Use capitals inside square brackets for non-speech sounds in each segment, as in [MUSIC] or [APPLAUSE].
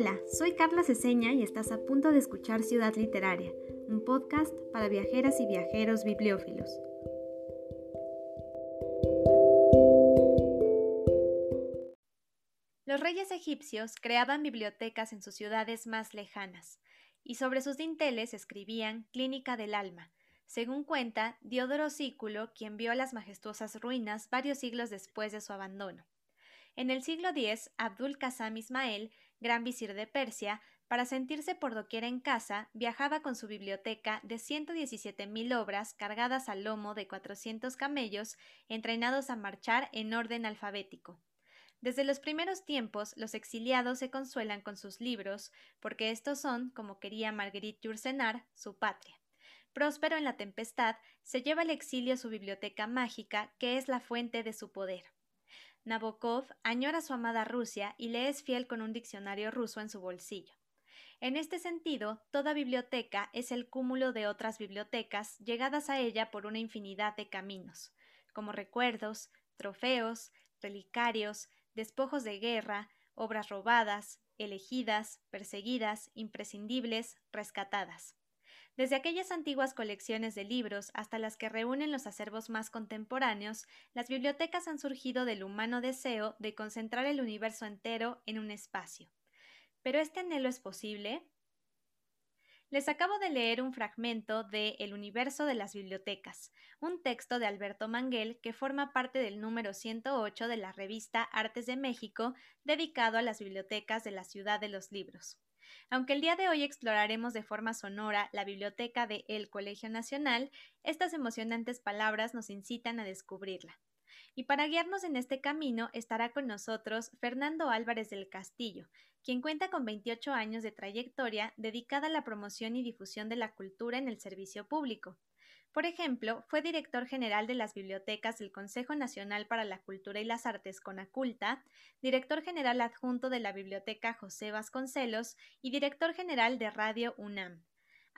Hola, soy Carla Ceseña y estás a punto de escuchar Ciudad Literaria, un podcast para viajeras y viajeros bibliófilos. Los reyes egipcios creaban bibliotecas en sus ciudades más lejanas, y sobre sus dinteles escribían Clínica del Alma, según cuenta Diodoro Sículo, quien vio las majestuosas ruinas varios siglos después de su abandono. En el siglo X, Abdul Qasim Ismael, gran visir de Persia, para sentirse por doquier en casa, viajaba con su biblioteca de 117.000 obras cargadas al lomo de 400 camellos, entrenados a marchar en orden alfabético. Desde los primeros tiempos, los exiliados se consuelan con sus libros, porque estos son, como quería Marguerite Yourcenar, su patria. Próspero en la tempestad, se lleva al exilio su biblioteca mágica, que es la fuente de su poder. Nabokov añora su amada Rusia y le es fiel con un diccionario ruso en su bolsillo. En este sentido, toda biblioteca es el cúmulo de otras bibliotecas llegadas a ella por una infinidad de caminos, como recuerdos, trofeos, relicarios, despojos de guerra, obras robadas, elegidas, perseguidas, imprescindibles, rescatadas desde aquellas antiguas colecciones de libros hasta las que reúnen los acervos más contemporáneos, las bibliotecas han surgido del humano deseo de concentrar el universo entero en un espacio. ¿Pero este anhelo es posible? Les acabo de leer un fragmento de El universo de las bibliotecas, un texto de Alberto Manguel que forma parte del número 108 de la revista Artes de México, dedicado a las bibliotecas de la ciudad de los libros. Aunque el día de hoy exploraremos de forma sonora la biblioteca de El Colegio Nacional, estas emocionantes palabras nos incitan a descubrirla. Y para guiarnos en este camino estará con nosotros Fernando Álvarez del Castillo, quien cuenta con 28 años de trayectoria dedicada a la promoción y difusión de la cultura en el servicio público. Por ejemplo, fue director general de las bibliotecas del Consejo Nacional para la Cultura y las Artes Conaculta, director general adjunto de la Biblioteca José Vasconcelos y director general de Radio UNAM.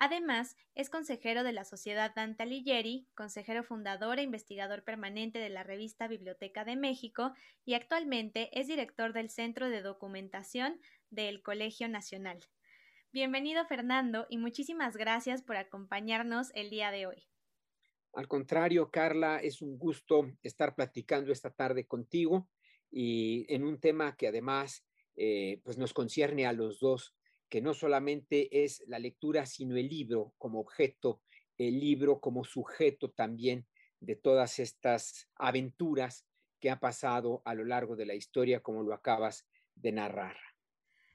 Además, es consejero de la Sociedad Dante Alighieri, consejero fundador e investigador permanente de la revista Biblioteca de México y actualmente es director del Centro de Documentación del Colegio Nacional. Bienvenido Fernando y muchísimas gracias por acompañarnos el día de hoy. Al contrario, Carla, es un gusto estar platicando esta tarde contigo y en un tema que además eh, pues nos concierne a los dos, que no solamente es la lectura, sino el libro como objeto, el libro como sujeto también de todas estas aventuras que ha pasado a lo largo de la historia, como lo acabas de narrar.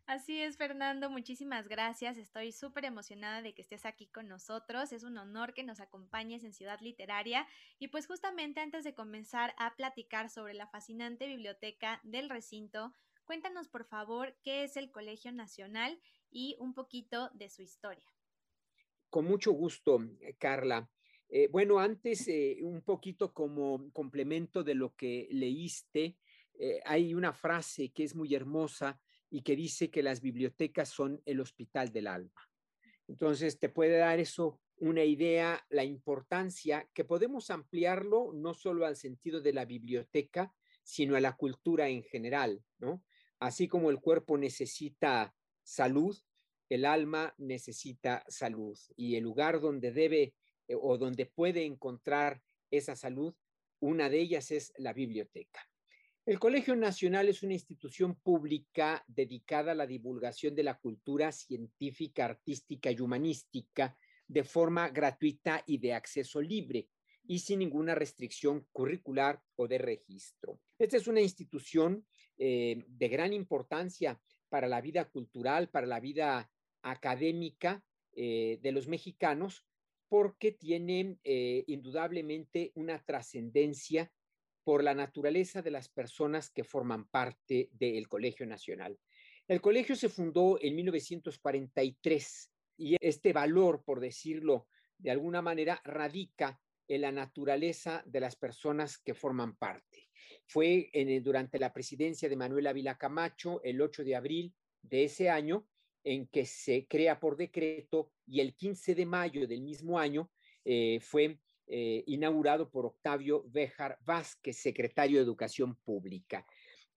Así es, Fernando, muchísimas gracias. Estoy súper emocionada de que estés aquí con nosotros. Es un honor que nos acompañes en Ciudad Literaria. Y pues justamente antes de comenzar a platicar sobre la fascinante biblioteca del recinto, cuéntanos por favor qué es el Colegio Nacional y un poquito de su historia. Con mucho gusto, eh, Carla. Eh, bueno, antes eh, un poquito como complemento de lo que leíste, hay una frase que es muy hermosa y que dice que las bibliotecas son el hospital del alma. Entonces, te puede dar eso una idea, la importancia, que podemos ampliarlo no solo al sentido de la biblioteca, sino a la cultura en general, ¿no? Así como el cuerpo necesita salud, el alma necesita salud y el lugar donde debe eh, o donde puede encontrar esa salud, una de ellas es la biblioteca. El Colegio Nacional es una institución pública dedicada a la divulgación de la cultura científica, artística y humanística de forma gratuita y de acceso libre y sin ninguna restricción curricular o de registro. Esta es una institución eh, de gran importancia para la vida cultural, para la vida académica eh, de los mexicanos, porque tiene eh, indudablemente una trascendencia por la naturaleza de las personas que forman parte del Colegio Nacional. El colegio se fundó en 1943 y este valor, por decirlo de alguna manera, radica en la naturaleza de las personas que forman parte. Fue en, durante la presidencia de Manuel Ávila Camacho, el 8 de abril de ese año, en que se crea por decreto y el 15 de mayo del mismo año eh, fue eh, inaugurado por Octavio Béjar Vázquez, secretario de Educación Pública.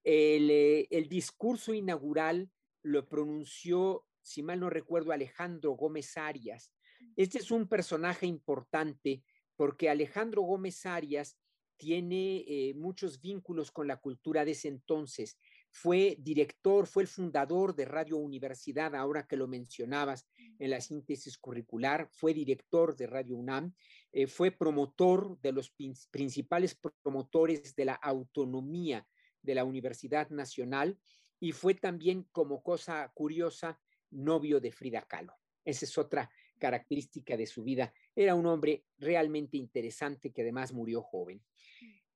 El, eh, el, discurso inaugural lo pronunció, si mal no recuerdo, Alejandro Gómez Arias. Este es un personaje importante porque Alejandro Gómez Arias tiene eh, muchos vínculos con la cultura de ese entonces. Fue director, fue el fundador de Radio Universidad, ahora que lo mencionabas en la síntesis curricular, fue director de Radio UNAM, eh, fue promotor de los principales promotores de la autonomía de la Universidad Nacional y fue también, como cosa curiosa, novio de Frida Kahlo. Esa es otra característica de su vida. Era un hombre realmente interesante que además murió joven.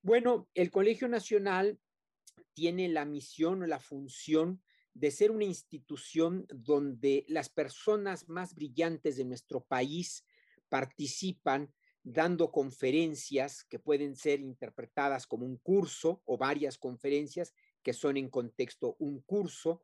Bueno, el Colegio Nacional tiene la misión o la función de ser una institución donde las personas más brillantes de nuestro país participan dando conferencias que pueden ser interpretadas como un curso o varias conferencias que son en contexto un curso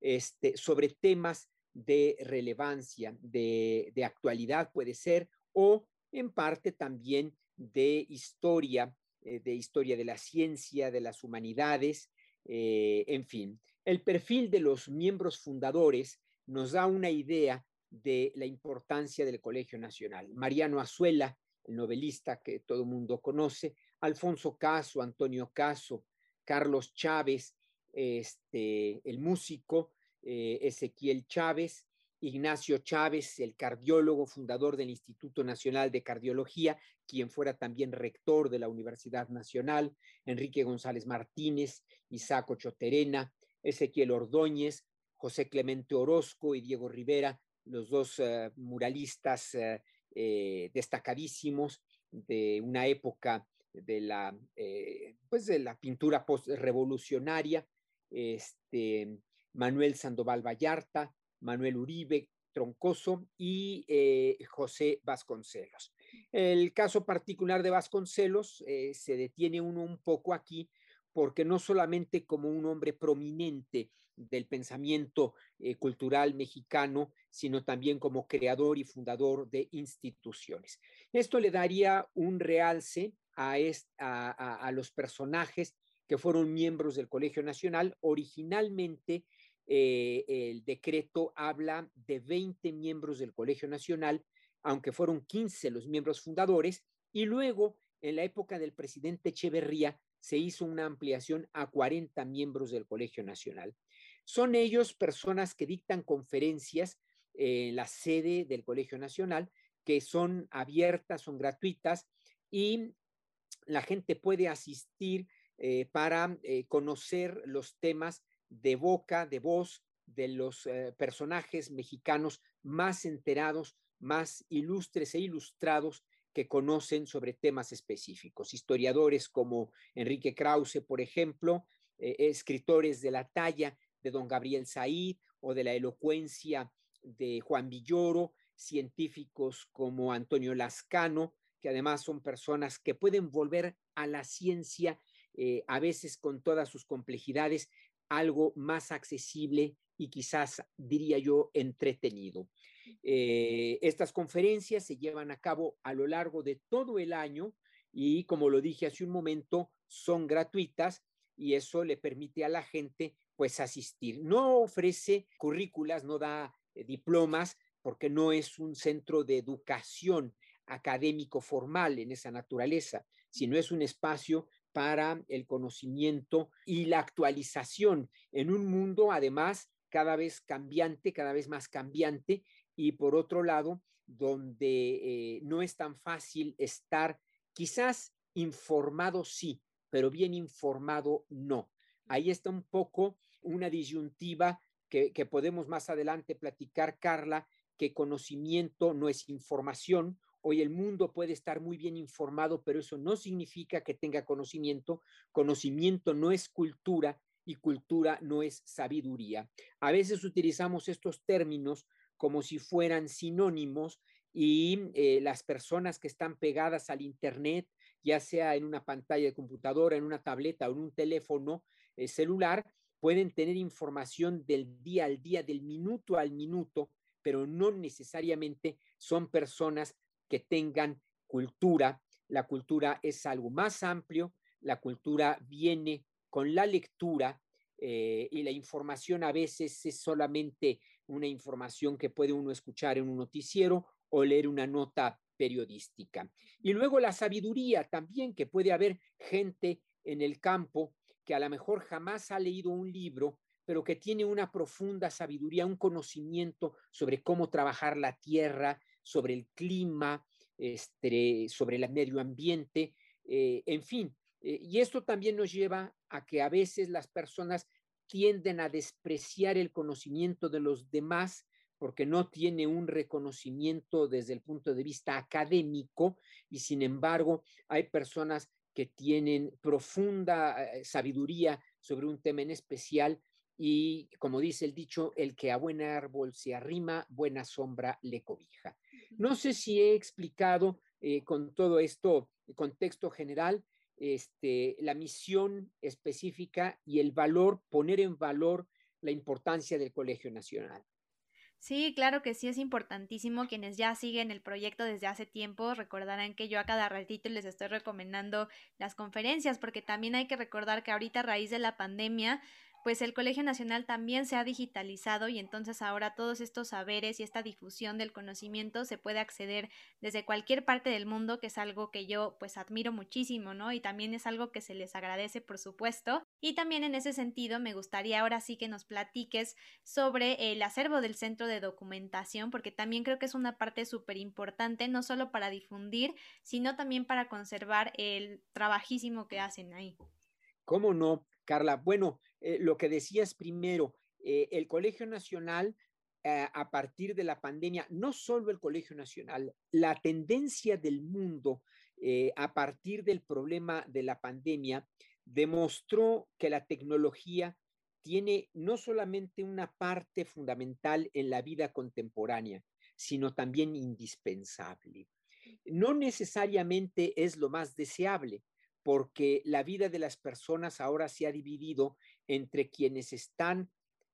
este, sobre temas de relevancia, de, de actualidad puede ser, o en parte también de historia eh, de historia de la ciencia, de las humanidades, eh, en fin. El perfil de los miembros fundadores nos da una idea de la importancia del Colegio Nacional. Mariano Azuela, el novelista que todo el mundo conoce, Alfonso Caso, Antonio Caso, Carlos Chávez, este, el músico, eh, Ezequiel Chávez, Ignacio Chávez, el cardiólogo fundador del Instituto Nacional de Cardiología, quien fuera también rector de la Universidad Nacional, Enrique González Martínez, Isaac Choterena, Ezequiel Ordóñez, José Clemente Orozco y Diego Rivera, los dos eh, muralistas eh, eh, destacadísimos de una época de la, pues de la pintura postrevolucionaria, este, Manuel Sandoval Vallarta, Manuel Uribe Troncoso y eh, José Vasconcelos. El caso particular de Vasconcelos eh, se detiene uno un poco aquí porque no solamente como un hombre prominente del pensamiento eh, cultural mexicano, sino también como creador y fundador de instituciones. Esto le daría un realce a, a los personajes que fueron miembros del Colegio Nacional. Originalmente eh, el decreto habla de 20 miembros del Colegio Nacional, aunque fueron 15 los miembros fundadores, y luego, en la época del presidente Echeverría, se hizo una ampliación a 40 miembros del Colegio Nacional. Son ellos personas que dictan conferencias en la sede del Colegio Nacional, que son abiertas, son gratuitas y la gente puede asistir eh, para eh, conocer los temas de boca, de voz de los eh, personajes mexicanos más enterados, más ilustres e ilustrados que conocen sobre temas específicos. Historiadores como Enrique Krause, por ejemplo, eh, escritores de la talla de don Gabriel Said o de la elocuencia de Juan Villoro, científicos como Antonio Lascano, que además son personas que pueden volver a la ciencia, eh, a veces con todas sus complejidades, algo más accesible y quizás, diría yo, entretenido. Eh, estas conferencias se llevan a cabo a lo largo de todo el año y, como lo dije hace un momento, son gratuitas y eso le permite a la gente pues asistir. No ofrece currículas, no da eh, diplomas porque no es un centro de educación académico formal en esa naturaleza, sino es un espacio para el conocimiento y la actualización en un mundo además cada vez cambiante, cada vez más cambiante y por otro lado, donde eh, no es tan fácil estar quizás informado sí, pero bien informado no. Ahí está un poco una disyuntiva que, que podemos más adelante platicar, Carla, que conocimiento no es información Hoy el mundo puede estar muy bien informado, pero eso no significa que tenga conocimiento. Conocimiento no es cultura y cultura no es sabiduría. A veces utilizamos estos términos como si fueran sinónimos y eh, las personas que están pegadas al Internet, ya sea en una pantalla de computadora, en una tableta o en un teléfono eh, celular, pueden tener información del día al día, del minuto al minuto, pero no necesariamente son personas que tengan cultura. La cultura es algo más amplio, la cultura viene con la lectura, eh, y la información a veces es solamente una información que puede uno escuchar en un noticiero o leer una nota periodística. Y luego la sabiduría también, que puede haber gente en el campo que a lo mejor jamás ha leído un libro, pero que tiene una profunda sabiduría, un conocimiento sobre cómo trabajar la tierra, sobre el clima, este, sobre el medio ambiente, eh, en fin. Eh, y esto también nos lleva a que a veces las personas tienden a despreciar el conocimiento de los demás porque no tiene un reconocimiento desde el punto de vista académico y sin embargo hay personas que tienen profunda eh, sabiduría sobre un tema en especial y como dice el dicho, el que a buen árbol se arrima, buena sombra le cobija. No sé si he explicado eh, con todo esto, contexto general, este, la misión específica y el valor, poner en valor la importancia del Colegio Nacional. Sí, claro que sí, es importantísimo. Quienes ya siguen el proyecto desde hace tiempo recordarán que yo a cada ratito les estoy recomendando las conferencias, porque también hay que recordar que ahorita a raíz de la pandemia pues el Colegio Nacional también se ha digitalizado y entonces ahora todos estos saberes y esta difusión del conocimiento se puede acceder desde cualquier parte del mundo, que es algo que yo pues admiro muchísimo, ¿no? Y también es algo que se les agradece, por supuesto. Y también en ese sentido me gustaría ahora sí que nos platiques sobre el acervo del centro de documentación, porque también creo que es una parte súper importante, no solo para difundir, sino también para conservar el trabajísimo que hacen ahí. ¿Cómo no, Carla? Bueno, eh, lo que decías primero, eh, el Colegio Nacional, eh, a partir de la pandemia, no solo el Colegio Nacional, la tendencia del mundo a partir del problema de la pandemia demostró que la tecnología tiene no solamente una parte fundamental en la vida contemporánea, sino también indispensable. No necesariamente es lo más deseable, porque la vida de las personas ahora se ha dividido entre quienes están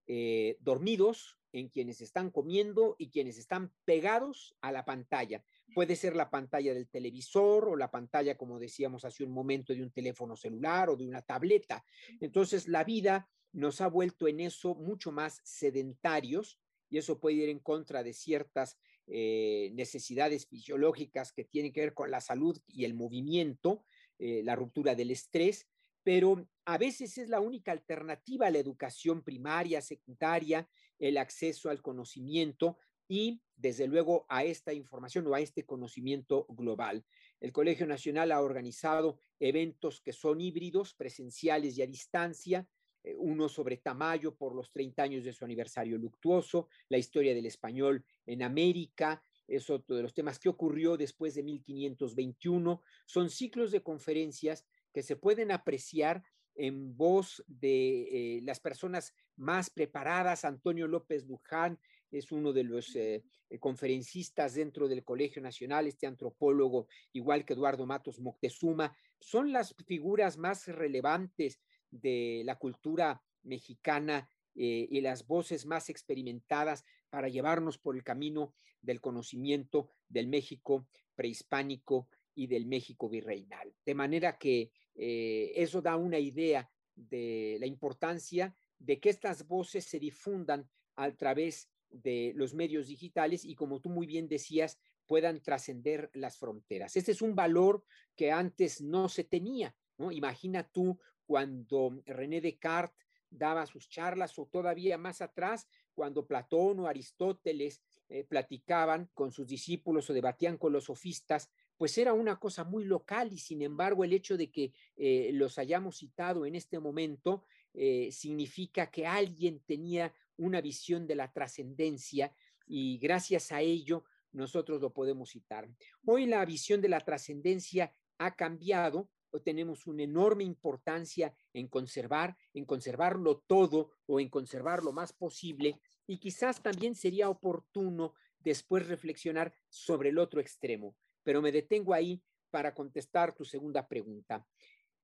eh, dormidos, en quienes están comiendo y quienes están pegados a la pantalla. Puede ser la pantalla del televisor o la pantalla, como decíamos hace un momento, de un teléfono celular o de una tableta. Entonces, la vida nos ha vuelto en eso mucho más sedentarios y eso puede ir en contra de ciertas eh, necesidades fisiológicas que tienen que ver con la salud y el movimiento, eh, la ruptura del estrés, pero a veces es la única alternativa a la educación primaria, secundaria, el acceso al conocimiento y, desde luego, a esta información o a este conocimiento global. El Colegio Nacional ha organizado eventos que son híbridos, presenciales y a distancia, eh, uno sobre Tamayo por los 30 años de su aniversario luctuoso, la historia del español en América, es otro de los temas que ocurrió después de 1521. Son ciclos de conferencias que se pueden apreciar en voz de eh, las personas más preparadas. Antonio López Luján es uno de los eh, eh, conferencistas dentro del Colegio Nacional, este antropólogo, igual que Eduardo Matos Moctezuma. Son las figuras más relevantes de la cultura mexicana y las voces más experimentadas para llevarnos por el camino del conocimiento del México prehispánico y del México virreinal. De manera que eh, eso da una idea de la importancia de que estas voces se difundan a través de los medios digitales y como tú muy bien decías, puedan trascender las fronteras. Este es un valor que antes no se tenía, ¿no? Imagina tú cuando René Descartes daba sus charlas o todavía más atrás, cuando Platón o Aristóteles eh, platicaban con sus discípulos o debatían con los sofistas, pues era una cosa muy local y sin embargo el hecho de que eh, los hayamos citado en este momento eh, significa que alguien tenía una visión de la trascendencia y gracias a ello nosotros lo podemos citar. Hoy la visión de la trascendencia ha cambiado, tenemos una enorme importancia en conservar, en conservarlo todo o en conservar lo más posible y quizás también sería oportuno después reflexionar sobre el otro extremo, pero me detengo ahí para contestar tu segunda pregunta.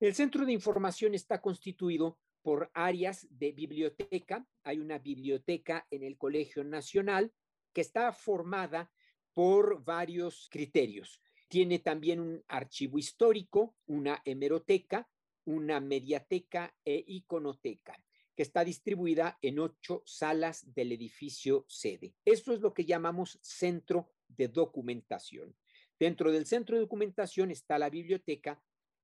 El centro de información está constituido por áreas de biblioteca. Hay una biblioteca en el Colegio Nacional que está formada por varios criterios. Tiene también un archivo histórico, una hemeroteca, una mediateca e iconoteca. que está distribuida en ocho salas del edificio sede. Esto es lo que llamamos centro de documentación. Dentro del centro de documentación está la biblioteca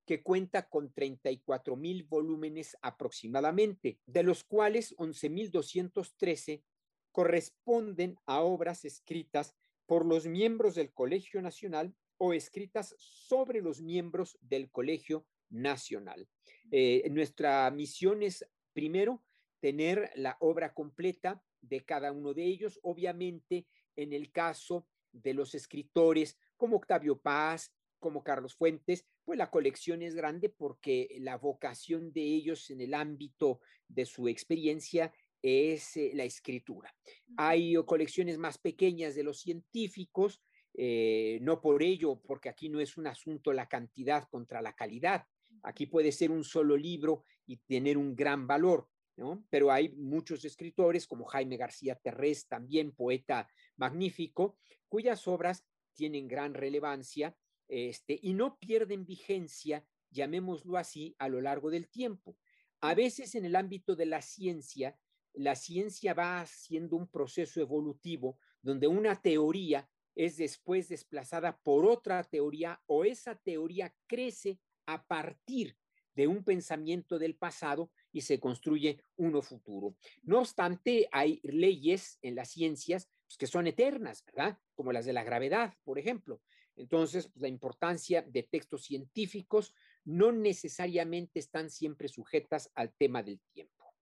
que cuenta con 34 mil volúmenes aproximadamente, de los cuales 11.213 corresponden a obras escritas por los miembros del Colegio Nacional o escritas sobre los miembros del Colegio Nacional. Eh, nuestra misión es, primero, tener la obra completa de cada uno de ellos. Obviamente, en el caso de los escritores como Octavio Paz, como Carlos Fuentes, pues la colección es grande porque la vocación de ellos en el ámbito de su experiencia es eh, la escritura. Hay colecciones más pequeñas de los científicos, eh, no por ello, porque aquí no es un asunto la cantidad contra la calidad. Aquí puede ser un solo libro y tener un gran valor, ¿no? Pero hay muchos escritores, como Jaime García Terrés, también poeta magnífico, cuyas obras tienen gran relevancia este, y no pierden vigencia, llamémoslo así, a lo largo del tiempo. A veces en el ámbito de la ciencia, la ciencia va haciendo un proceso evolutivo donde una teoría es después desplazada por otra teoría o esa teoría crece a partir de un pensamiento del pasado y se construye uno futuro. No obstante, hay leyes en las ciencias pues, que son eternas, ¿verdad? Como las de la gravedad, por ejemplo. Entonces, pues, la importancia de textos científicos no necesariamente están siempre sujetas al tema del tiempo.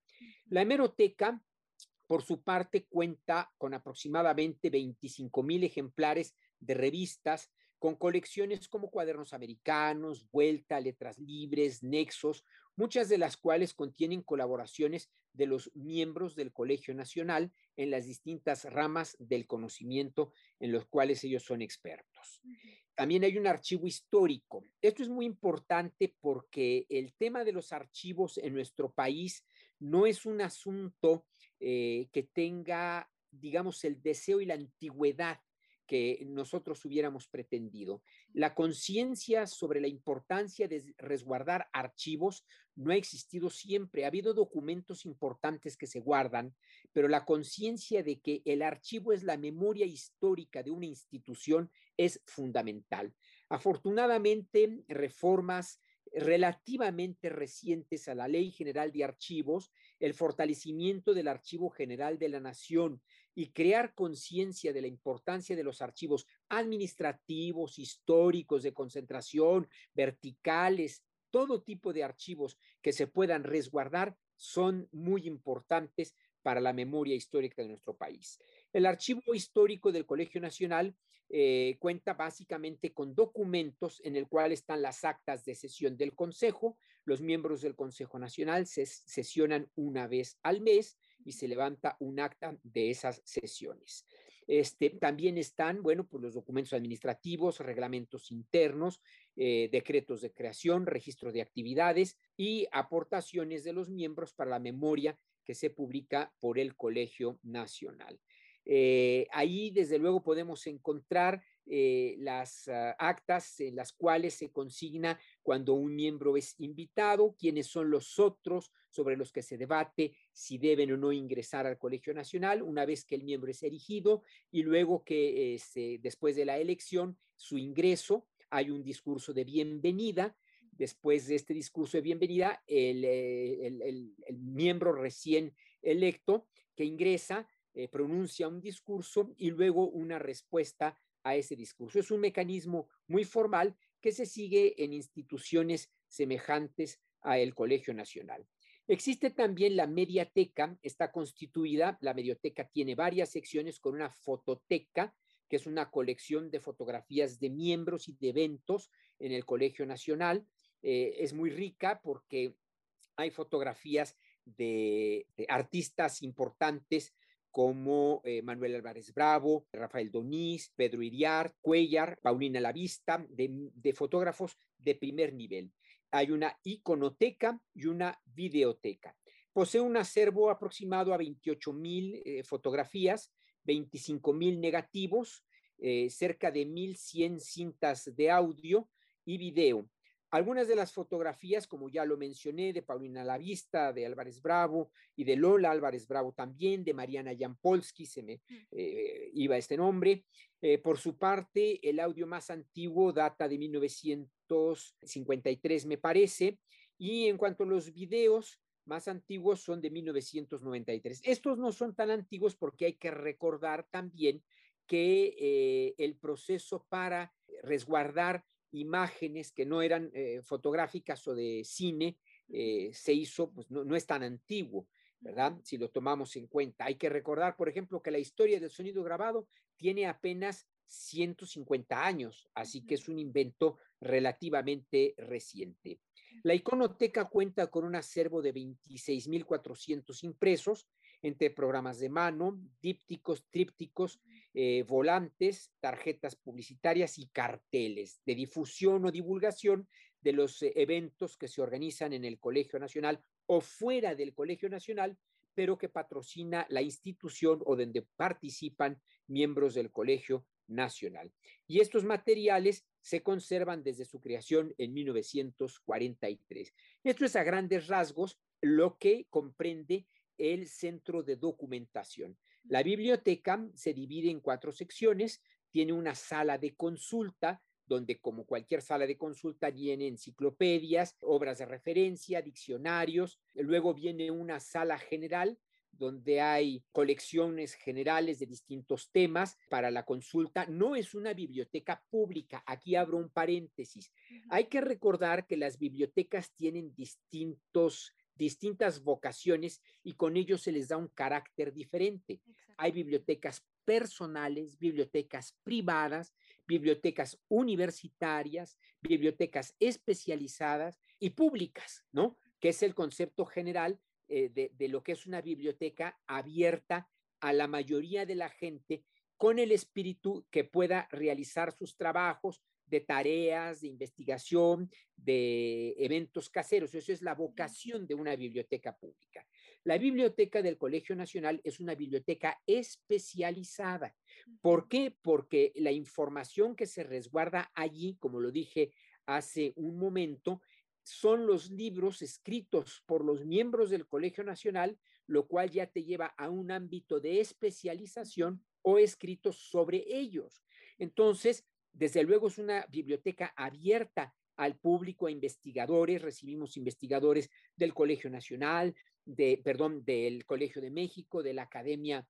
La hemeroteca, por su parte, cuenta con aproximadamente 25 mil ejemplares de revistas con colecciones como cuadernos americanos, Vuelta, Letras Libres, Nexos, muchas de las cuales contienen colaboraciones de los miembros del Colegio Nacional en las distintas ramas del conocimiento en los cuales ellos son expertos. También hay un archivo histórico. Esto es muy importante porque el tema de los archivos en nuestro país no es un asunto eh, que tenga, digamos, el deseo y la antigüedad que nosotros hubiéramos pretendido. La conciencia sobre la importancia de resguardar archivos no ha existido siempre. Ha habido documentos importantes que se guardan, pero la conciencia de que el archivo es la memoria histórica de una institución es fundamental. Afortunadamente, reformas relativamente recientes a la Ley General de Archivos, el fortalecimiento del Archivo General de la Nación y crear conciencia de la importancia de los archivos administrativos, históricos, de concentración, verticales, todo tipo de archivos que se puedan resguardar son muy importantes para la memoria histórica de nuestro país. El archivo histórico del Colegio Nacional eh, cuenta básicamente con documentos en el cual están las actas de sesión del Consejo. Los miembros del Consejo Nacional se sesionan una vez al mes y se levanta un acta de esas sesiones. Este, también están, bueno, pues los documentos administrativos, reglamentos internos, eh, decretos de creación, registro de actividades y aportaciones de los miembros para la memoria que se publica por el Colegio Nacional. Eh, ahí, desde luego, podemos encontrar eh, las ah, actas en las cuales se consigna cuando un miembro es invitado, quiénes son los otros sobre los que se debate si deben o no ingresar al Colegio Nacional una vez que el miembro es erigido y luego que este, después de la elección, su ingreso, hay un discurso de bienvenida. Después de este discurso de bienvenida, el, eh, miembro recién electo que ingresa eh, pronuncia un discurso y luego una respuesta a ese discurso. Es un mecanismo muy formal que se sigue en instituciones semejantes a el Colegio Nacional. Existe también la mediateca, está constituida, la medioteca tiene varias secciones con una fototeca, que es una colección de fotografías de miembros y de eventos en el Colegio Nacional. Eh, es muy rica porque hay fotografías de artistas importantes como eh, Manuel Álvarez Bravo, Rafael Donís, Pedro Iriar, Cuellar, Paulina Lavista, de, de fotógrafos de primer nivel. Hay una iconoteca y una videoteca. Posee un acervo aproximado a 28 mil eh, fotografías, 25 mil negativos, eh, cerca de 1.100 cintas de audio y video. Algunas de las fotografías, como ya lo mencioné, de Paulina Lavista, de Álvarez Bravo y de Lola Álvarez Bravo también, de Mariana Jampolsky, se me eh, iba este nombre. Eh, por su parte, el audio más antiguo data de 1953, me parece, y en cuanto a los videos, más antiguos son de 1993. Estos no son tan antiguos porque hay que recordar también que eh, el proceso para resguardar imágenes que no eran eh, fotográficas o de cine, eh, se hizo, pues no, es tan antiguo, ¿verdad? Si lo tomamos en cuenta. Hay que recordar, por ejemplo, que la historia del sonido grabado tiene apenas 150 años, así que es un invento relativamente reciente. La iconoteca cuenta con un acervo de 26.400 impresos entre programas de mano, dípticos, trípticos, eh, volantes, tarjetas publicitarias y carteles de difusión o divulgación de los eh, eventos que se organizan en el Colegio Nacional o fuera del Colegio Nacional, pero que patrocina la institución o donde participan miembros del Colegio Nacional. Y estos materiales se conservan desde su creación en 1943. Esto es a grandes rasgos lo que comprende el centro de documentación. La biblioteca se divide en cuatro secciones, tiene una sala de consulta, donde como cualquier sala de consulta viene enciclopedias, obras de referencia, diccionarios, luego viene una sala general donde hay colecciones generales de distintos temas para la consulta. No es una biblioteca pública. Aquí abro un paréntesis. Hay que recordar que las bibliotecas tienen distintos distintas vocaciones y con ello se les da un carácter diferente. Hay bibliotecas personales, bibliotecas privadas, bibliotecas universitarias, bibliotecas especializadas y públicas, ¿no? Que es el concepto general eh, de, de lo que es una biblioteca abierta a la mayoría de la gente con el espíritu que pueda realizar sus trabajos de tareas, de investigación, de eventos caseros. Eso es la vocación de una biblioteca pública. La biblioteca del Colegio Nacional es una biblioteca especializada. ¿Por qué? Porque la información que se resguarda allí, como lo dije hace un momento, son los libros escritos por los miembros del Colegio Nacional, lo cual ya te lleva a un ámbito de especialización o escritos sobre ellos. Entonces, desde luego es una biblioteca abierta al público, a investigadores, recibimos investigadores del Colegio Nacional, de, perdón, del Colegio de México, de la Academia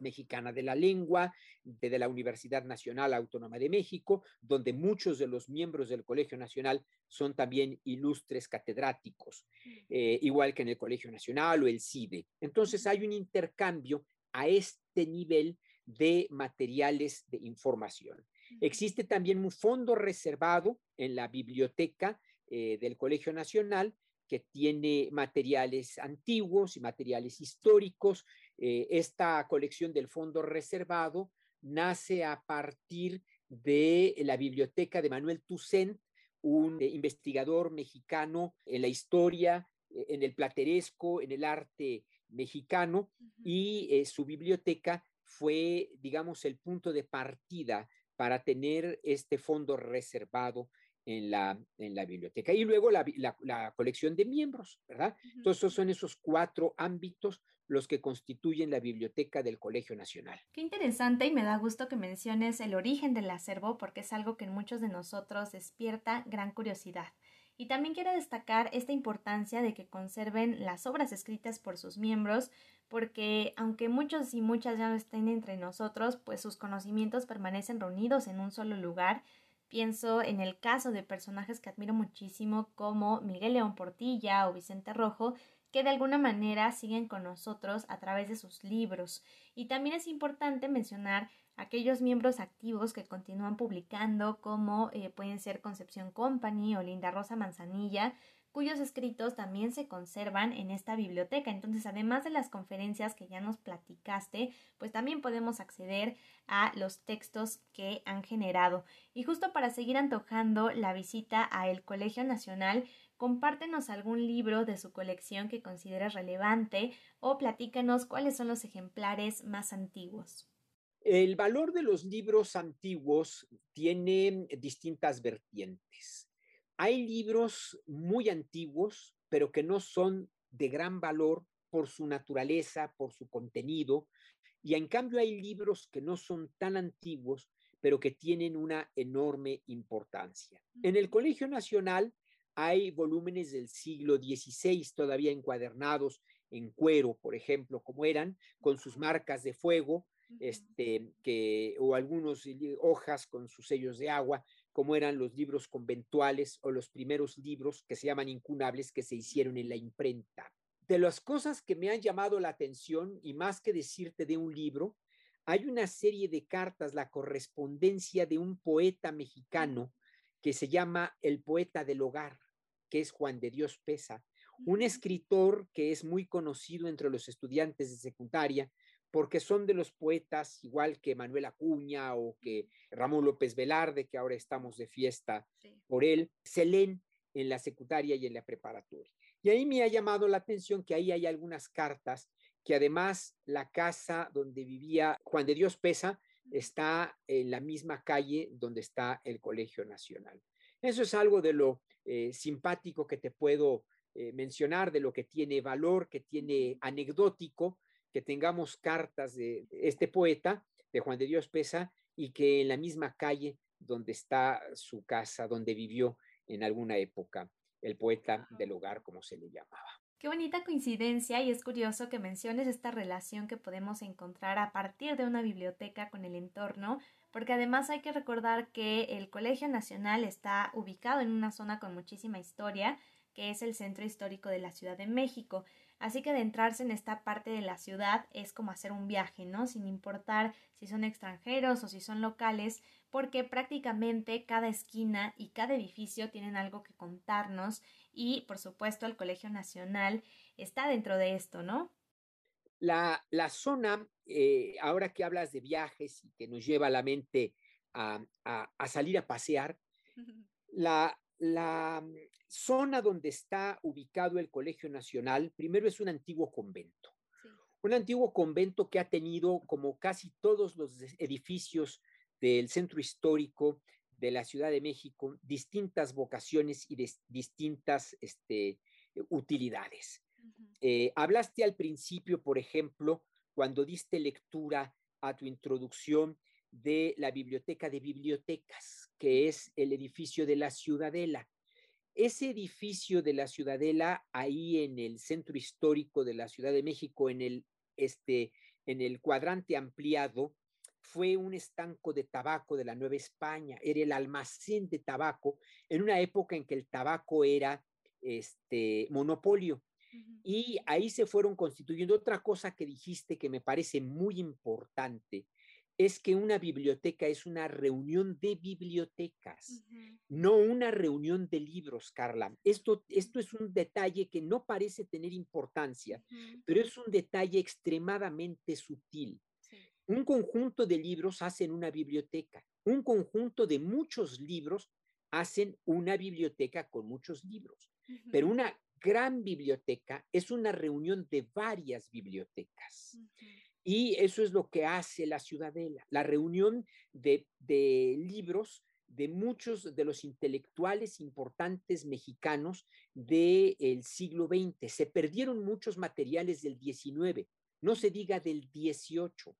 Mexicana de la Lengua, de, la Universidad Nacional Autónoma de México, donde muchos de los miembros del Colegio Nacional son también ilustres catedráticos, mm. eh, igual que en el Colegio Nacional o el CIDE. Entonces hay un intercambio a este nivel de materiales de información. Existe también un fondo reservado en la biblioteca eh, del Colegio Nacional que tiene materiales antiguos y materiales históricos. Eh, esta colección del fondo reservado nace a partir de la biblioteca de Manuel Toussaint, un investigador mexicano en la historia, eh, en el plateresco, en el arte mexicano, y su biblioteca fue, digamos, el punto de partida para tener este fondo reservado en la, en la biblioteca. Y luego la, la, colección de miembros, ¿verdad? Entonces, son esos cuatro ámbitos los que constituyen la biblioteca del Colegio Nacional. Qué interesante y me da gusto que menciones el origen del acervo porque es algo que en muchos de nosotros despierta gran curiosidad. Y también quiero destacar esta importancia de que conserven las obras escritas por sus miembros, porque aunque muchos y muchas ya no estén entre nosotros, pues sus conocimientos permanecen reunidos en un solo lugar. Pienso en el caso de personajes que admiro muchísimo como Miguel León Portilla o Vicente Rojo, que de alguna manera siguen con nosotros a través de sus libros. Y también es importante mencionar aquellos miembros activos que continúan publicando, como eh, pueden ser Concepción Company o Linda Rosa Manzanilla, cuyos escritos también se conservan en esta biblioteca. Entonces, además de las conferencias que ya nos platicaste, pues también podemos acceder a los textos que han generado. Y justo para seguir antojando la visita a el Colegio Nacional, compártenos algún libro de su colección que consideres relevante o platícanos cuáles son los ejemplares más antiguos. El valor de los libros antiguos tiene distintas vertientes. Hay libros muy antiguos, pero que no son de gran valor por su naturaleza, por su contenido, y en cambio hay libros que no son tan antiguos, pero que tienen una enorme importancia. En el Colegio Nacional hay volúmenes del siglo XVI todavía encuadernados en cuero, por ejemplo, como eran, con sus marcas de fuego, este, que, o algunos hojas con sus sellos de agua, como eran los libros conventuales o los primeros libros que se llaman incunables que se hicieron en la imprenta. De las cosas que me han llamado la atención, y más que decirte de un libro, hay una serie de cartas, la correspondencia de un poeta mexicano que se llama El Poeta del Hogar, que es Juan de Dios Pesa, un escritor que es muy conocido entre los estudiantes de secundaria porque son de los poetas, igual que Manuel Acuña o que Ramón López Velarde, que ahora estamos de fiesta por él, se leen en la secundaria y en la preparatoria. Y ahí me ha llamado la atención que ahí hay algunas cartas que además la casa donde vivía Juan de Dios Pesa está en la misma calle donde está el Colegio Nacional. Eso es algo de lo eh, simpático que te puedo eh, mencionar, de lo que tiene valor, que tiene anecdótico, que tengamos cartas de este poeta, de Juan de Dios Pesa, y que en la misma calle donde está su casa, donde vivió en alguna época el poeta del hogar, como se le llamaba. Qué bonita coincidencia y es curioso que menciones esta relación que podemos encontrar a partir de una biblioteca con el entorno, porque además hay que recordar que el Colegio Nacional está ubicado en una zona con muchísima historia, que es el centro histórico de la Ciudad de México. Así que adentrarse en esta parte de la ciudad es como hacer un viaje, ¿no? Sin importar si son extranjeros o si son locales, porque prácticamente cada esquina y cada edificio tienen algo que contarnos y por supuesto el Colegio Nacional está dentro de esto, ¿no? La, la zona, eh, ahora que hablas de viajes y que nos lleva a la mente a, a, salir a pasear, [LAUGHS] la, la zona donde está ubicado el Colegio Nacional, primero es un antiguo convento. Un antiguo convento que ha tenido, como casi todos los edificios del centro histórico, de la Ciudad de México distintas vocaciones y distintas este, utilidades. Eh, hablaste al principio, por ejemplo, cuando diste lectura a tu introducción de la Biblioteca de Bibliotecas, que es el edificio de la Ciudadela. Ese edificio de la Ciudadela, ahí en el centro histórico de la Ciudad de México, en el, este, en el cuadrante ampliado, fue un estanco de tabaco de la Nueva España, era el almacén de tabaco en una época en que el tabaco era este monopolio. Y ahí se fueron constituyendo otra cosa que dijiste que me parece muy importante, es que una biblioteca es una reunión de bibliotecas, no una reunión de libros, Carla. Esto, esto es un detalle que no parece tener importancia, pero es un detalle extremadamente sutil. Un conjunto de libros hacen una biblioteca. Un conjunto de muchos libros hacen una biblioteca con muchos libros. Pero una gran biblioteca es una reunión de varias bibliotecas. Y eso es lo que hace la Ciudadela, la reunión de, libros de muchos de los intelectuales importantes mexicanos del siglo XX. Se perdieron muchos materiales del XIX, no se diga del XVIII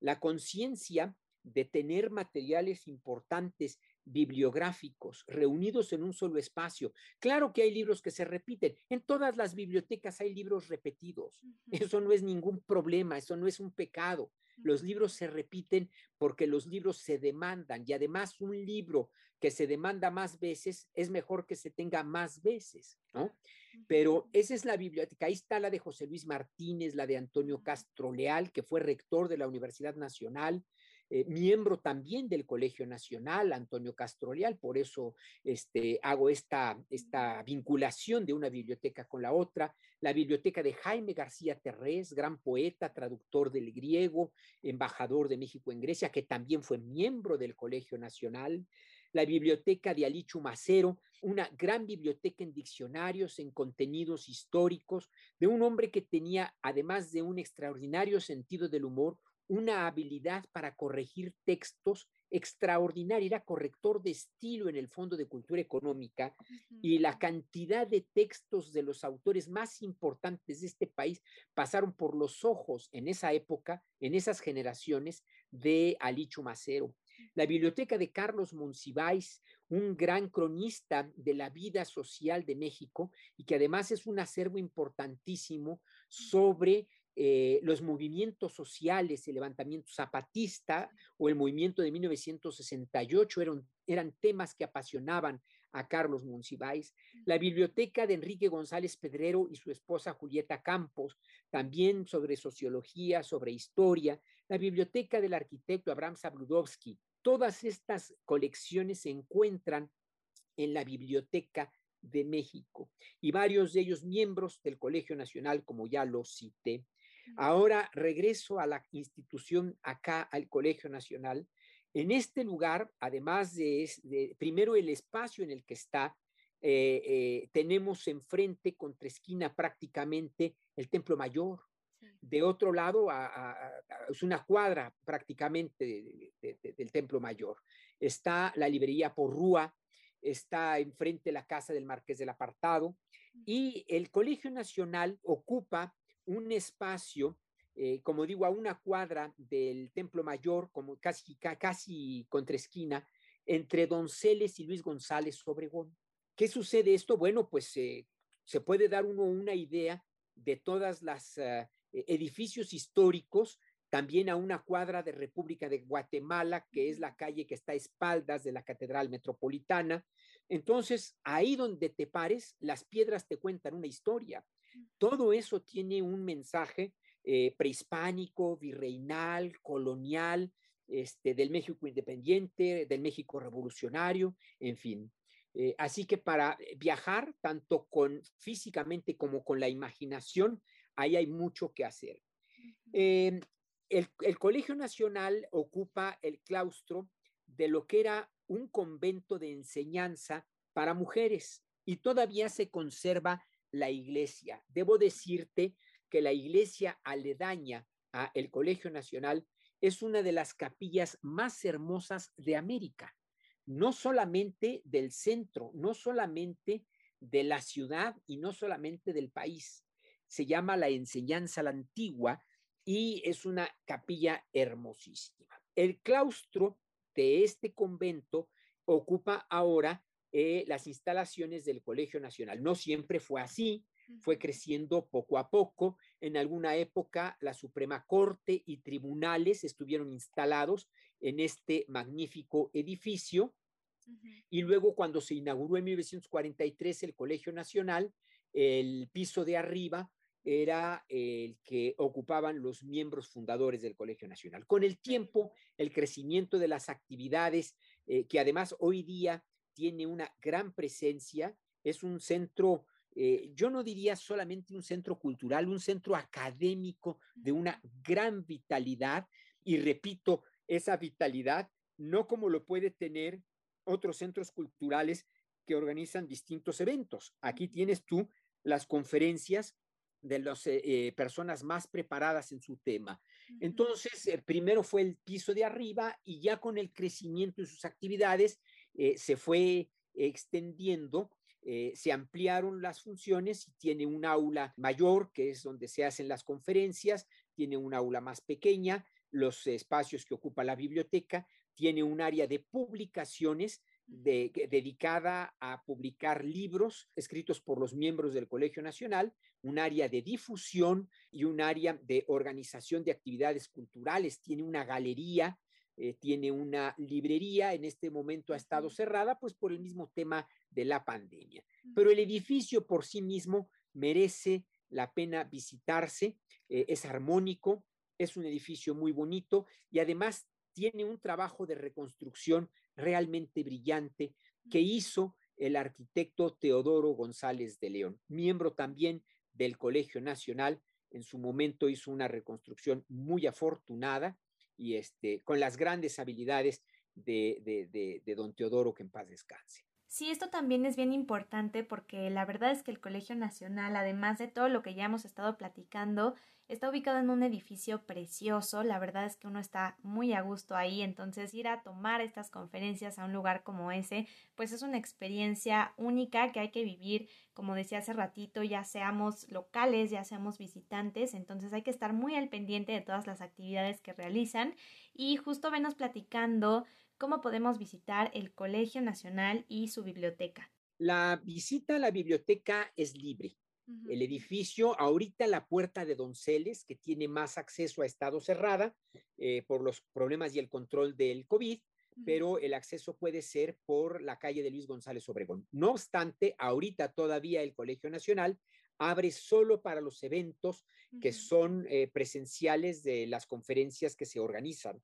la conciencia de tener materiales importantes bibliográficos reunidos en un solo espacio. Claro que hay libros que se repiten. En todas las bibliotecas hay libros repetidos. [LAUGHS] Eso no es ningún problema, eso no es un pecado. Los libros se repiten porque los libros se demandan y además un libro que se demanda más veces es mejor que se tenga más veces, ¿no? Pero esa es la biblioteca. Ahí está la de José Luis Martínez, la de Antonio Castro Leal, que fue rector de la Universidad Nacional, eh, miembro también del Colegio Nacional, Antonio Castro Leal, por eso este, hago esta, esta vinculación de una biblioteca con la otra. La biblioteca de Jaime García Terrés, gran poeta, traductor del griego, embajador de México en Grecia, que también fue miembro del Colegio Nacional la biblioteca de Alichu Macero, una gran biblioteca en diccionarios, en contenidos históricos, de un hombre que tenía, además de un extraordinario sentido del humor, una habilidad para corregir textos extraordinaria, era corrector de estilo en el Fondo de Cultura Económica y la cantidad de textos de los autores más importantes de este país pasaron por los ojos en esa época, en esas generaciones de Alicho Macero. La biblioteca de Carlos Monsiváis, un gran cronista de la vida social de México y que además es un acervo importantísimo sobre eh, los movimientos sociales, el levantamiento zapatista o el movimiento de 1968 eran, eran temas que apasionaban a Carlos Monsiváis. La biblioteca de Enrique González Pedrero y su esposa Julieta Campos, también sobre sociología, sobre historia. La biblioteca del arquitecto Abraham Sabludowski. Todas estas colecciones se encuentran en la biblioteca de México y varios de ellos miembros del Colegio Nacional, como ya lo cité. Ahora regreso a la institución acá, al Colegio Nacional. En este lugar, además de, primero el espacio en el que está, eh, eh, tenemos enfrente, contra esquina prácticamente, el Templo Mayor. De otro lado, es una cuadra prácticamente del Templo Mayor. Está la librería Porrúa, está enfrente la casa del Marqués del Apartado y el Colegio Nacional ocupa un espacio, eh, como digo, a una cuadra del Templo Mayor, como casi, casi contra esquina, entre Donceles y Luis González Obregón. ¿Qué sucede esto? Bueno, pues eh, se puede dar uno una idea de todas las eh, e-, edificios históricos, también a una cuadra de República de Guatemala, que es la calle que está a espaldas de la Catedral Metropolitana. Entonces, ahí donde te pares, las piedras te cuentan una historia. Todo eso tiene un mensaje eh, prehispánico, virreinal, colonial, este, del México independiente, del México revolucionario, en fin. Eh, así que para viajar, tanto con físicamente como con la imaginación, ahí hay mucho que hacer. El, el, Colegio Nacional ocupa el claustro de lo que era un convento de enseñanza para mujeres y todavía se conserva la iglesia. Debo decirte que la iglesia aledaña a el Colegio Nacional es una de las capillas más hermosas de América, no solamente del centro, no solamente de la ciudad y no solamente del país. Se llama la enseñanza la antigua y es una capilla hermosísima. El claustro de este convento ocupa ahora eh, las instalaciones del Colegio Nacional. No siempre fue así, fue creciendo poco a poco. En alguna época la Suprema Corte y tribunales estuvieron instalados en este magnífico edificio. Y luego cuando se inauguró en 1943 el Colegio Nacional, el piso de arriba era el que ocupaban los miembros fundadores del Colegio Nacional. Con el tiempo, el crecimiento de las actividades, eh, que además hoy día tiene una gran presencia, es un centro, eh, yo no diría solamente un centro cultural, un centro académico de una gran vitalidad y repito, esa vitalidad no como lo puede tener otros centros culturales que organizan distintos eventos. Aquí tienes tú las conferencias de las eh, eh, personas más preparadas en su tema. Entonces, primero fue el piso de arriba y ya con el crecimiento de sus actividades, eh, se fue extendiendo, eh, se ampliaron las funciones y tiene un aula mayor, que es donde se hacen las conferencias, tiene un aula más pequeña, los espacios que ocupa la biblioteca, tiene un área de publicaciones dedicada a publicar libros escritos por los miembros del Colegio Nacional, un área de difusión y un área de organización de actividades culturales. Tiene una galería eh, tiene una librería, en este momento ha estado cerrada, pues por el mismo tema de la pandemia. Pero el edificio por sí mismo merece la pena visitarse, eh, es armónico, es un edificio muy bonito y además tiene un trabajo de reconstrucción realmente brillante que hizo el arquitecto Teodoro González de León, miembro también del Colegio Nacional. En su momento hizo una reconstrucción muy afortunada y este, con las grandes habilidades de, de, de, don Teodoro, que en paz descanse. Sí, esto también es bien importante porque la verdad es que el Colegio Nacional, además de todo lo que ya hemos estado platicando, está ubicado en un edificio precioso. La verdad es que uno está muy a gusto ahí, entonces ir a tomar estas conferencias a un lugar como ese, pues es una experiencia única que hay que vivir, como decía hace ratito, ya seamos locales, ya seamos visitantes, entonces hay que estar muy al pendiente de todas las actividades que realizan y justo venos platicando cómo podemos visitar el Colegio Nacional y su biblioteca. La visita a la biblioteca es libre. El edificio, ahorita la puerta de Donceles, que tiene más acceso a estado cerrada eh, por los problemas y el control del COVID, pero el acceso puede ser por la calle de Luis González Obregón. No obstante, ahorita todavía el Colegio Nacional abre solo para los eventos que son eh, presenciales de las conferencias que se organizan,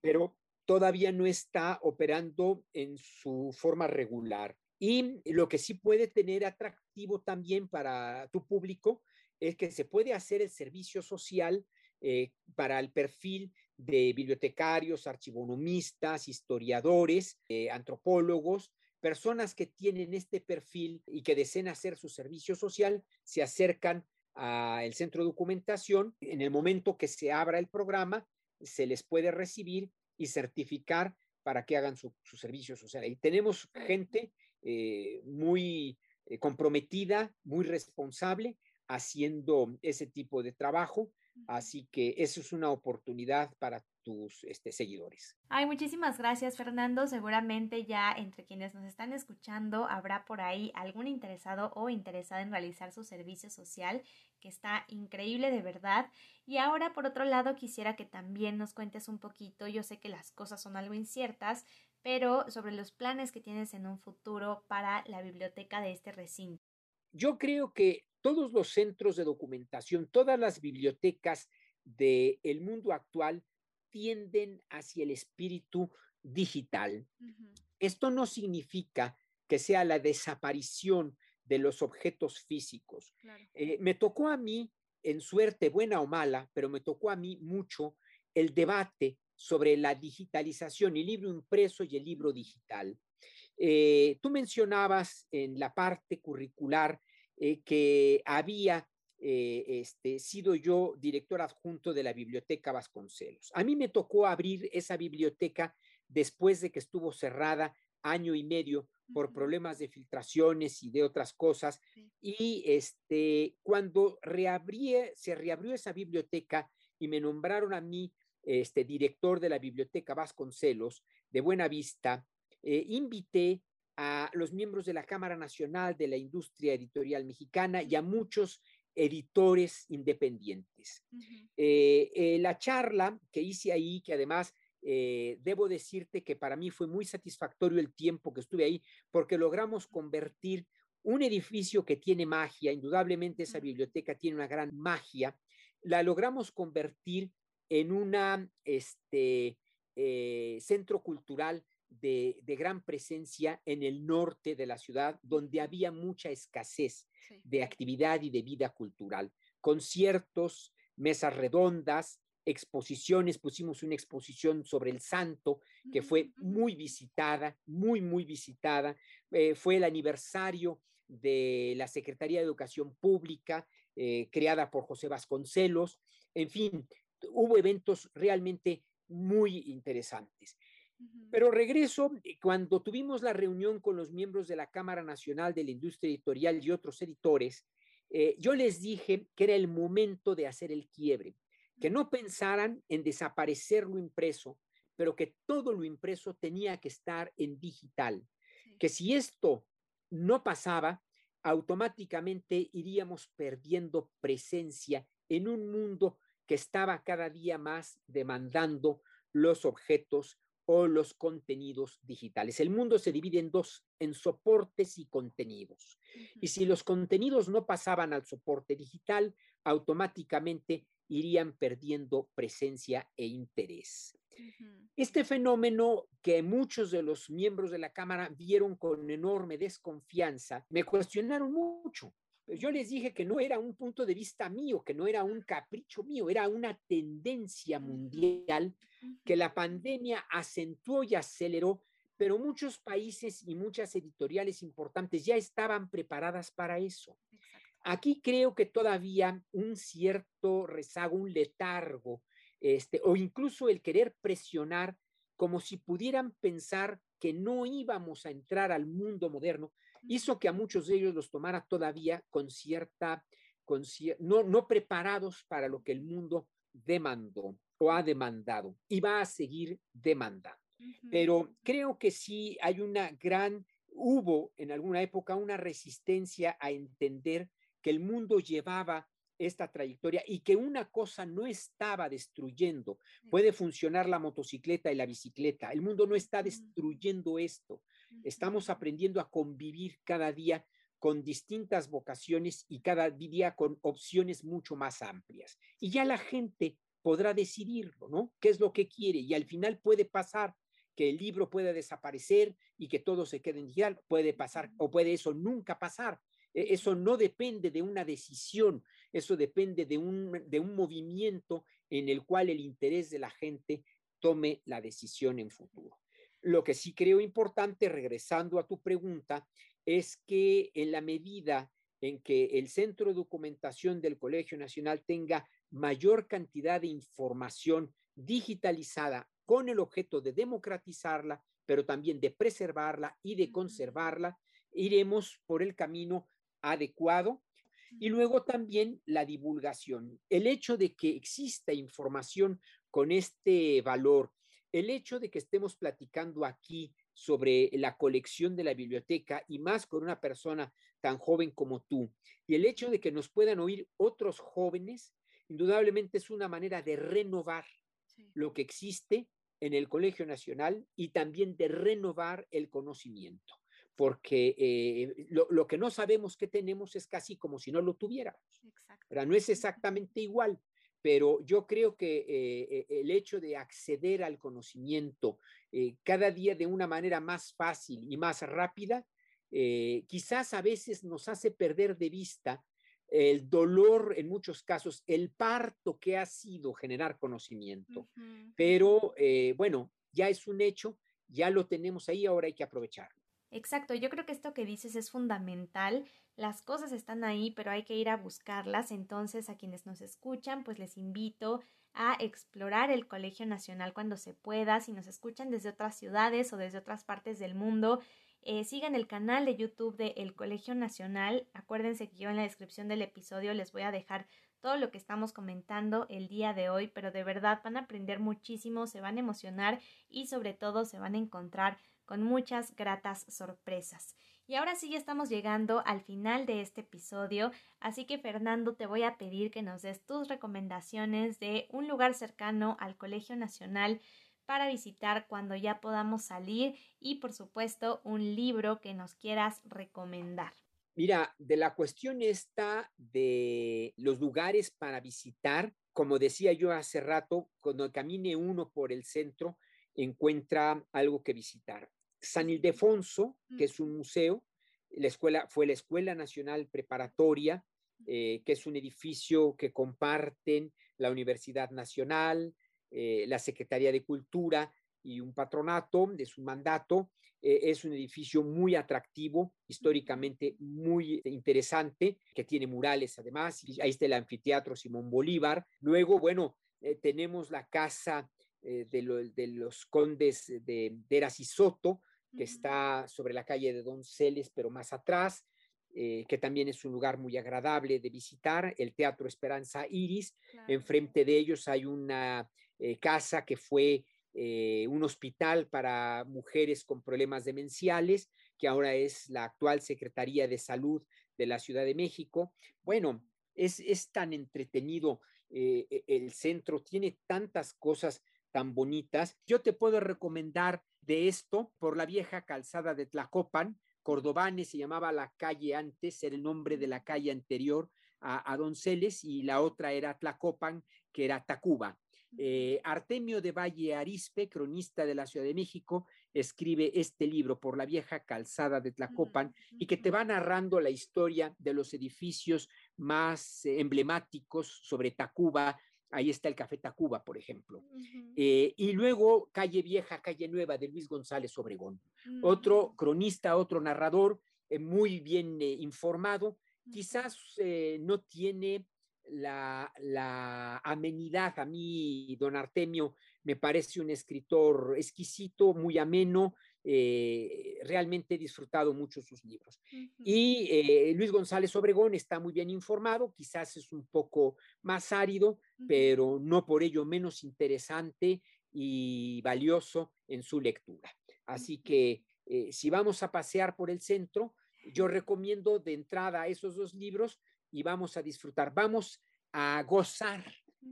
pero todavía no está operando en su forma regular. Y lo que sí puede tener atractivo también para tu público es que se puede hacer el servicio social eh, para el perfil de bibliotecarios, archivonomistas, historiadores, eh, antropólogos, personas que tienen este perfil y que deseen hacer su servicio social, se acercan al centro de documentación. En el momento que se abra el programa, se les puede recibir y certificar para que hagan su, servicio social. Y tenemos gente eh, muy eh, comprometida, muy responsable, haciendo ese tipo de trabajo. Así que eso es una oportunidad para tus este, seguidores. Ay, muchísimas gracias Fernando. Seguramente ya entre quienes nos están escuchando habrá por ahí algún interesado o interesada en realizar su servicio social, que está increíble de verdad. Y ahora por otro lado quisiera que también nos cuentes un poquito, yo sé que las cosas son algo inciertas, pero sobre los planes que tienes en un futuro para la biblioteca de este recinto. Yo creo que todos los centros de documentación, todas las bibliotecas del mundo actual tienden hacia el espíritu digital. Esto no significa que sea la desaparición de los objetos físicos. Eh, me tocó a mí, en suerte buena o mala, pero me tocó a mí mucho el debate sobre la digitalización, el libro impreso y el libro digital. Eh, tú mencionabas en la parte curricular eh, que había eh, este, sido yo director adjunto de la Biblioteca Vasconcelos. A mí me tocó abrir esa biblioteca después de que estuvo cerrada año y medio por problemas de filtraciones y de otras cosas. Y este, cuando se reabrió esa biblioteca y me nombraron a mí este, director de la Biblioteca Vasconcelos de Buena Vista, eh, invité a los miembros de la Cámara Nacional de la Industria Editorial Mexicana y a muchos editores independientes. Eh, eh, la charla que hice ahí, que además eh, debo decirte que para mí fue muy satisfactorio el tiempo que estuve ahí, porque logramos convertir un edificio que tiene magia, indudablemente esa biblioteca tiene una gran magia, la logramos convertir en un este, centro cultural de, gran presencia en el norte de la ciudad, donde había mucha escasez de actividad y de vida cultural. Conciertos, mesas redondas, exposiciones, pusimos una exposición sobre el santo que fue muy visitada, muy, muy visitada. Eh, fue el aniversario de la Secretaría de Educación Pública, eh, creada por José Vasconcelos. En fin, hubo eventos realmente muy interesantes. Pero regreso, eh, cuando tuvimos la reunión con los miembros de la Cámara Nacional de la Industria Editorial y otros editores, eh, yo les dije que era el momento de hacer el quiebre, que no pensaran en desaparecer lo impreso, pero que todo lo impreso tenía que estar en digital, que si esto no pasaba, automáticamente iríamos perdiendo presencia en un mundo que estaba cada día más demandando los objetos o los contenidos digitales. El mundo se divide en dos, en soportes y contenidos. Y si los contenidos no pasaban al soporte digital, automáticamente irían perdiendo presencia e interés. Este fenómeno que muchos de los miembros de la Cámara vieron con enorme desconfianza, me cuestionaron mucho. Yo les dije que no era un punto de vista mío, que no era un capricho mío, era una tendencia mundial que la pandemia acentuó y aceleró, pero muchos países y muchas editoriales importantes ya estaban preparadas para eso. Aquí creo que todavía un cierto rezago, un letargo, este, o incluso el querer presionar como si pudieran pensar que no íbamos a entrar al mundo moderno, hizo que a muchos de ellos los tomara todavía con cierta, con no, no preparados para lo que el mundo demandó o ha demandado y va a seguir demandando. Pero creo que sí hay una gran, hubo en alguna época una resistencia a entender que el mundo llevaba esta trayectoria y que una cosa no estaba destruyendo. Puede funcionar la motocicleta y la bicicleta. El mundo no está destruyendo esto. Estamos aprendiendo a convivir cada día con distintas vocaciones y cada día con opciones mucho más amplias. Y ya la gente podrá decidirlo, ¿no? ¿Qué es lo que quiere? Y al final puede pasar que el libro pueda desaparecer y que todo se quede en digital. Puede pasar o puede eso nunca pasar. E, eso no depende de una decisión, eso depende de un, de un movimiento en el cual el interés de la gente tome la decisión en futuro. Lo que sí creo importante, regresando a tu pregunta, es que en la medida en que el centro de documentación del Colegio Nacional tenga mayor cantidad de información digitalizada con el objeto de democratizarla, pero también de preservarla y de conservarla, iremos por el camino adecuado. Y luego también la divulgación. El hecho de que exista información con este valor, el hecho de que estemos platicando aquí sobre la colección de la biblioteca y más con una persona tan joven como tú, y el hecho de que nos puedan oír otros jóvenes, indudablemente es una manera de renovar lo que existe en el Colegio Nacional y también de renovar el conocimiento porque eh, lo, que no sabemos que tenemos es casi como si no lo tuviéramos. Pero no es exactamente igual, pero yo creo que eh, e, el hecho de acceder al conocimiento eh, cada día de una manera más fácil y más rápida, quizás a veces nos hace perder de vista el dolor, en muchos casos, el parto que ha sido generar conocimiento. Pero bueno, ya es un hecho, ya lo tenemos ahí, ahora hay que aprovecharlo. Exacto, yo creo que esto que dices es fundamental. Las cosas están ahí, pero hay que ir a buscarlas. Entonces, a quienes nos escuchan, pues les invito a explorar el Colegio Nacional cuando se pueda. Si nos escuchan desde otras ciudades o desde otras partes del mundo, eh, sigan el canal de YouTube de El Colegio Nacional. Acuérdense que yo en la descripción del episodio les voy a dejar todo lo que estamos comentando el día de hoy, pero de verdad van a aprender muchísimo, se van a emocionar y sobre todo se van a encontrar con muchas gratas sorpresas. Y ahora sí ya estamos llegando al final de este episodio, así que Fernando te voy a pedir que nos des tus recomendaciones de un lugar cercano al Colegio Nacional para visitar cuando ya podamos salir y por supuesto un libro que nos quieras recomendar. Mira, de la cuestión esta de los lugares para visitar, como decía yo hace rato, cuando camine uno por el centro, encuentra algo que visitar. San Ildefonso, que es un museo, la escuela, fue la Escuela Nacional Preparatoria, eh, que es un edificio que comparten la Universidad Nacional, eh, la Secretaría de Cultura y un patronato de su mandato. Eh, es un edificio muy atractivo, históricamente muy interesante, que tiene murales además. ahí está el anfiteatro Simón Bolívar. Luego, bueno, tenemos la casa de, los condes de, Eras y Soto, que está sobre la calle de Donceles, pero más atrás, eh, que también es un lugar muy agradable de visitar, el Teatro Esperanza Iris. Enfrente de ellos hay una eh, casa que fue un hospital para mujeres con problemas demenciales, que ahora es la actual Secretaría de Salud de la Ciudad de México. Bueno, es, es tan entretenido e, el centro, tiene tantas cosas tan bonitas. Yo te puedo recomendar de esto por la vieja calzada de Tlacopan. Cordobane se llamaba la calle antes, era el nombre de la calle anterior a, Donceles y la otra era Tlacopan, que era Tacuba. Eh, Artemio de Valle Arispe, cronista de la Ciudad de México, escribe este libro por la vieja calzada de Tlacopan y que te va narrando la historia de los edificios más emblemáticos sobre Tacuba, Ahí está el Café Tacuba, por ejemplo. Eh, y luego Calle Vieja, Calle Nueva de Luis González Obregón. Otro mm. cronista, otro narrador eh, muy bien eh, informado. Quizás no tiene la, la, amenidad. A mí, don Artemio, me parece un escritor exquisito, muy ameno, eh, realmente he disfrutado mucho sus libros. Y eh, Luis González Obregón está muy bien informado, quizás es un poco más árido, pero no por ello menos interesante y valioso en su lectura. Así que eh, si vamos a pasear por el centro, yo recomiendo de entrada esos dos libros y vamos a disfrutar, vamos a gozar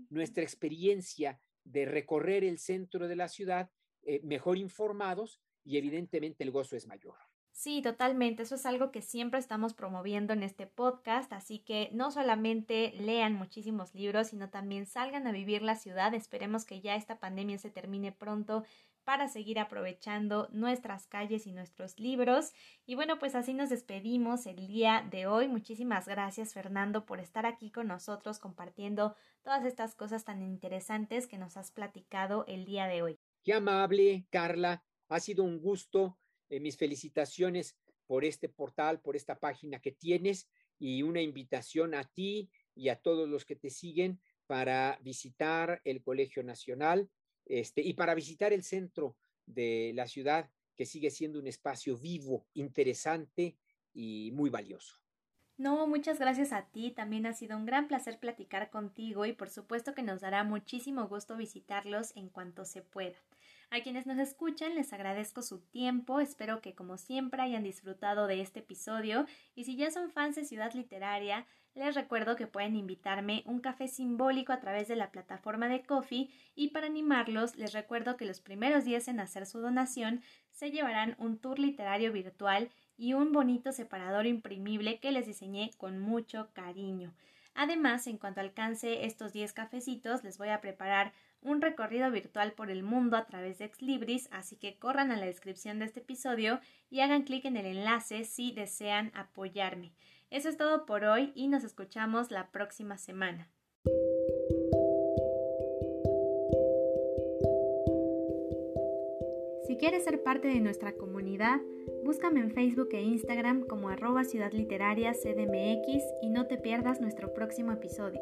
nuestra experiencia de recorrer el centro de la ciudad mejor informados y evidentemente el gozo es mayor. Sí, totalmente. Eso es algo que siempre estamos promoviendo en este podcast, así que no solamente lean muchísimos libros, sino también salgan a vivir la ciudad. Esperemos que ya esta pandemia se termine pronto para seguir aprovechando nuestras calles y nuestros libros. Y bueno, pues así nos despedimos el día de hoy. Muchísimas gracias Fernando por estar aquí con nosotros compartiendo todas estas cosas tan interesantes que nos has platicado el día de hoy. Qué amable, Carla. Ha sido un gusto. Eh, mis felicitaciones por este portal, por esta página que tienes y una invitación a ti y a todos los que te siguen para visitar el Colegio Nacional este, y para visitar el centro de la ciudad, que sigue siendo un espacio vivo, interesante y muy valioso. No, muchas gracias a ti. También ha sido un gran placer platicar contigo y por supuesto que nos dará muchísimo gusto visitarlos en cuanto se pueda. A quienes nos escuchan les agradezco su tiempo, espero que como siempre hayan disfrutado de este episodio. Y si ya son fans de Ciudad Literaria, les recuerdo que pueden invitarme un café simbólico a través de la plataforma de Coffee y para animarlos les recuerdo que los primeros días en hacer su donación se llevarán un tour literario virtual y un bonito separador imprimible que les diseñé con mucho cariño. Además, en cuanto alcance estos 10 cafecitos, les voy a preparar un recorrido virtual por el mundo a través de Exlibris, así que corran a la descripción de este episodio y hagan clic en el enlace si desean apoyarme. Eso es todo por hoy y nos escuchamos la próxima semana. Si quieres ser parte de nuestra comunidad, búscame en Facebook e Instagram como arroba Ciudad Literaria CDMX y no te pierdas nuestro próximo episodio.